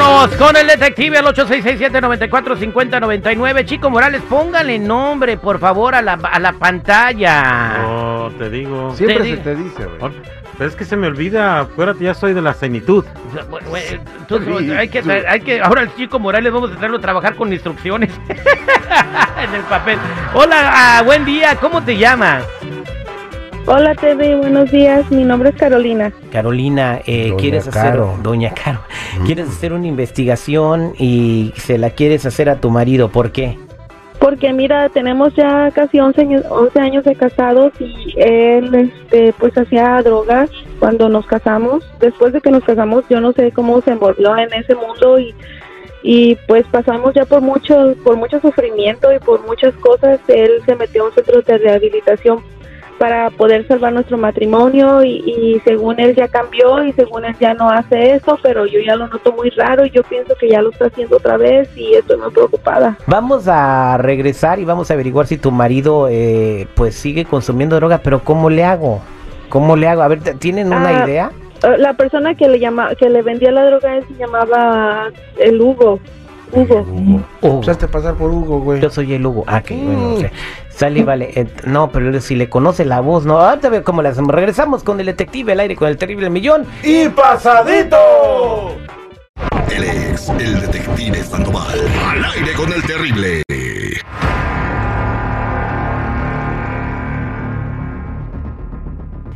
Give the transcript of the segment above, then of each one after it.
Vámonos con el detective al 8667-945099. Chico Morales, póngale nombre, por favor, a la, a la pantalla. Oh, te digo. Siempre Te se digo. te dice, güey. Pero es que se me olvida. Acuérdate, ya soy de la. Bueno, bueno, Sí, hay, que, tú. hay que, ahora el Chico Morales vamos a hacerlo trabajar con instrucciones en el papel. Hola, ah, buen día, ¿cómo te llamas? Hola TV, buenos días. Mi nombre es Carolina. Carolina, eh, Doña quieres hacer, Caro. doña Caro, quieres hacer una investigación y se la quieres hacer a tu marido, ¿por qué? Porque mira, tenemos ya casi 11 años, 11 años de casados y él este, pues hacía drogas cuando nos casamos. Después de que nos casamos, yo no sé cómo se envolvió en ese mundo y, y pues pasamos ya por mucho, por mucho sufrimiento y por muchas cosas. Él se metió a un centro de rehabilitación para poder salvar nuestro matrimonio y, y según él ya cambió y según él ya no hace eso, pero yo ya lo noto muy raro y yo pienso que ya lo está haciendo otra vez y estoy muy preocupada. Vamos a regresar y vamos a averiguar si tu marido eh, pues sigue consumiendo droga, pero ¿cómo le hago? ¿Cómo le hago? A ver, ¿tienen una Ah, idea? Eh, La persona que le llama, que le vendía la droga se llamaba el Hugo. Hugo. Hugo. Hugo. Usaste pasar por Hugo, güey. Yo soy el Hugo. Ah, que bueno. Mm. o sea, sale, vale. eh, no, pero si le conoce la voz, no. Ahorita veo cómo le hacemos. Regresamos con el detective al aire con el terrible millón. ¡Y pasadito! Él es el detective Sandoval. Al aire con el terrible.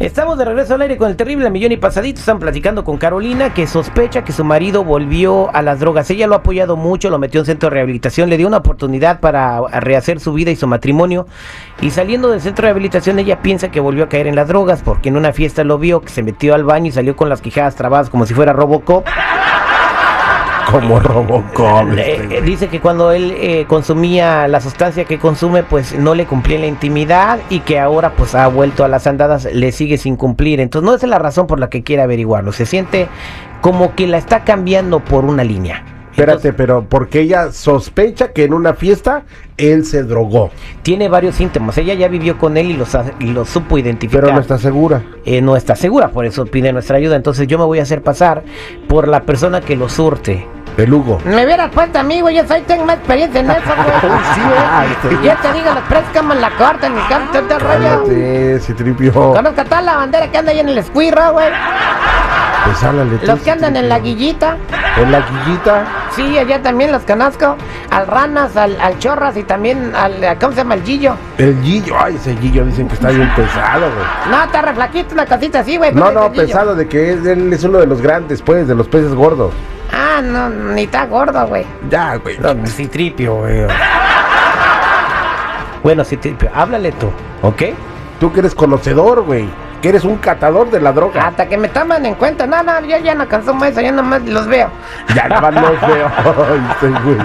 Estamos de regreso al aire con el terrible millón y pasadito. Están platicando con Carolina que sospecha que su marido volvió a las drogas. Ella lo ha apoyado mucho, lo metió en centro de rehabilitación, le dio una oportunidad para rehacer su vida y su matrimonio. Y saliendo del centro de rehabilitación, ella piensa que volvió a caer en las drogas porque en una fiesta lo vio, que se metió al baño y salió con las quijadas trabadas como si fuera Robocop. Como Robocop. Eh, este, dice que cuando él eh, consumía la sustancia que consume, pues no le cumplía la intimidad y que ahora pues ha vuelto a las andadas, le sigue sin cumplir. Entonces no es la razón por la que quiere averiguarlo. Se siente como que la está cambiando por una línea. Espérate, pero porque ella sospecha que en una fiesta él se drogó, Tiene varios síntomas. Ella ya vivió con él y los, y los supo identificar. pero no está segura. Eh, no está segura, por eso pide nuestra ayuda. Entonces yo me voy a hacer pasar por la persona que lo surte. El Hugo. Me hubieras puesto a mí, güey. Yo soy, tengo más experiencia en eso, güey. Sí, este- Yo te digo, los como la cortan, mi canto del rollo. Cálmate, Citripio. Conozco a toda la bandera que anda ahí en el escuirro, güey. Pues háblale tú, Los que andan en la guillita. En la guillita. Sí, allá también los conozco. Al Ranas, al, al Chorras y también al. a- ¿Cómo se llama? El Gillo. El Gillo. Ay, ese Gillo dicen que está bien pesado, güey. No, está re flaquito, una cosita así, güey. No, pues, no, ese Gillo. pesado de que es- él es uno de los grandes, pues, de los peces gordos. Ah, no, ni está gordo, güey. Ya, güey. No, Citripio, güey. Bueno, Citripio, háblale tú, ¿ok? Tú que eres conocedor, güey. Que eres un catador de la droga. Hasta que me toman en cuenta. No, no, yo ya no consumo eso, yo nomás los veo. Ya nada más los veo. Ay.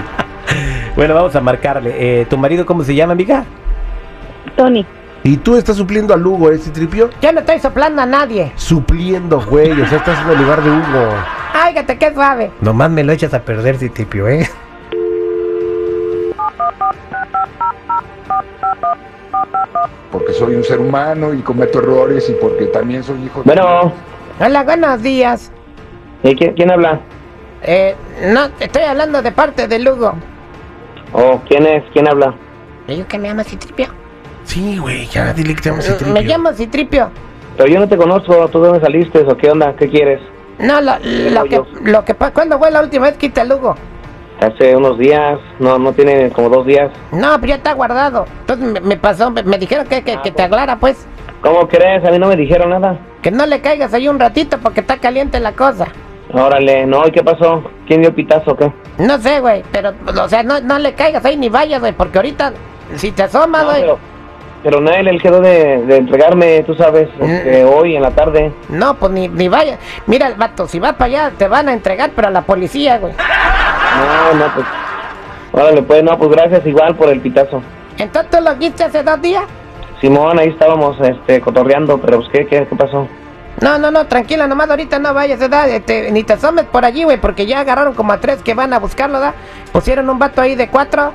Bueno, vamos a marcarle. Eh, ¿Tu marido cómo se llama, amiga? Tony. Y tú estás supliendo al Hugo, ¿eh, Citripio? Yo no estoy soplando a nadie. Supliendo, güey. O sea, estás en el lugar de Hugo. Áigate, qué suave. Nomás me lo echas a perder, Citripio, ¿eh? Porque soy un ser humano y cometo errores y porque también soy hijo de... Bueno, Hola, buenos días. ¿y quién, quién habla? Eh, no, estoy hablando de parte de Lugo. ¿O quién es? ¿Quién habla? ¿Le digo que me llama Citripio? Sí, güey. Ya dile que te llamas Citripio. Me llamo Citripio. Pero yo no te conozco, ¿tú de dónde saliste o qué onda? ¿Qué quieres? No, lo, lo que, lo que ¿Cuándo fue la última vez que te Lugo? Hace unos días, no, no tiene como dos días. No, pero ya está guardado. Entonces me, me pasó, me, me dijeron que, que, que te aclara, pues. ¿Cómo crees? A mí no me dijeron nada. Que no le caigas ahí un ratito porque está caliente la cosa. Órale, no, ¿y qué pasó? ¿Quién dio pitazo o qué? No sé, güey, pero, o sea, no, no le caigas ahí ni vayas, güey, porque ahorita, si te asomas, No, güey. pero, pero Nael, él quedó de, de entregarme, tú sabes, este, hoy en la tarde. No, pues ni, ni vayas. Mira, el vato, si vas para allá, te van a entregar, pero a la policía, güey. No, no, pues. Órale, pues, no, pues gracias igual por el pitazo. Entonces, ¿tú lo viste hace dos días? Simón, ahí estábamos, este, cotorreando, pero pues, ¿qué, qué, qué pasó? No, no, no, tranquila, nomás ahorita no vayas, ¿verdad? Este, ni te asomes por allí, güey, porque ya agarraron como a tres que van a buscarlo, ¿verdad? Pusieron un vato ahí de cuatro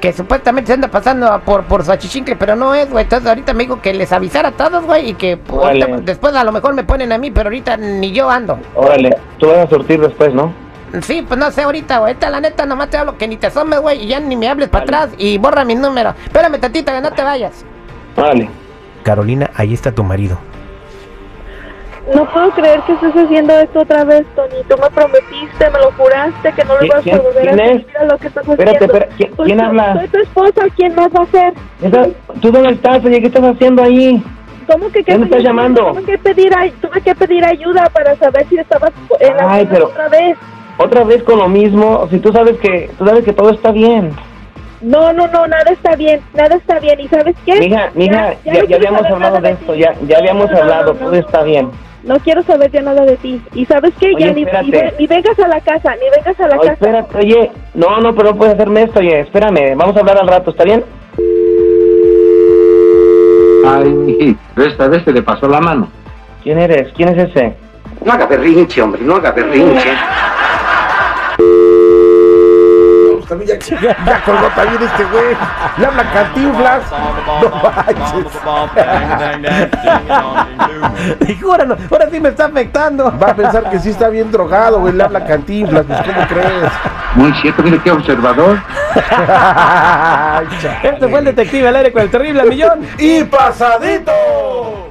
que supuestamente se anda pasando por, por su achichincle, pero no es, güey. Entonces ahorita me dijo que les avisara a todos, güey, y que pues, ahorita- después a lo mejor me ponen a mí, pero ahorita ni yo ando. Órale, tú vas a surtir después, ¿no? Sí, pues no sé ahorita, güey. Ahorita la neta nomás te hablo que ni te asomes, güey, y ya ni me hables para atrás y borra mi número. Espérame tantito, que no te vayas. Vale. Carolina, ahí está tu marido. No puedo creer que estés haciendo esto otra vez, Tony. Tú me prometiste, me lo juraste que no lo ¿Qui- ibas a quién- volver a hacer. es? Mira lo que estás Espérate, haciendo. espera, ¿quién- Pues quién habla? Soy tu esposa, ¿quién más va a ser? ¿Tú dónde estás? Oye, ¿qué estás haciendo ahí? ¿Cómo que qué ¿Quién me estás llamando? Tuve que, pedir, tuve que pedir ayuda para saber si estabas en la Ay, pero- otra vez. Otra vez con lo mismo. Si tú sabes que, tú sabes que todo está bien. No, no, no, nada está bien, nada está bien. ¿Y sabes qué? Mija, mija, ya, no ya quiero habíamos hablado de esto, ya, ya habíamos No, no, no, hablado, no, todo está bien. No quiero saber ya nada de ti. ¿Y sabes qué? Oye, ya ni vengas a la casa, ni vengas a la Oye, casa. espérate, oye, no, no, pero no puedes hacerme esto, oye, espérame, vamos a hablar al rato, ¿está bien? Ay, esta vez se le pasó la mano. ¿Quién eres? ¿Quién es ese? No haga berrinche, hombre, no haga berrinche. También ya, ya colgó también este güey. Le habla Cantinflas. No manches. Y ahora, sí me está afectando. Va a pensar que sí está bien drogado, güey. Le habla Cantinflas. Pues, ¿cómo crees? Muy cierto, mire qué observador. Ay. Este fue el detective al aire con el terrible millón. Y pasadito.